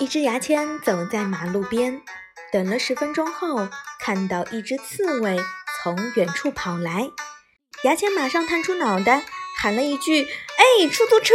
一只牙签走在马路边，等了十分钟后，看到一只刺猬从远处跑来，牙签马上探出脑袋，喊了一句：哎，出租车。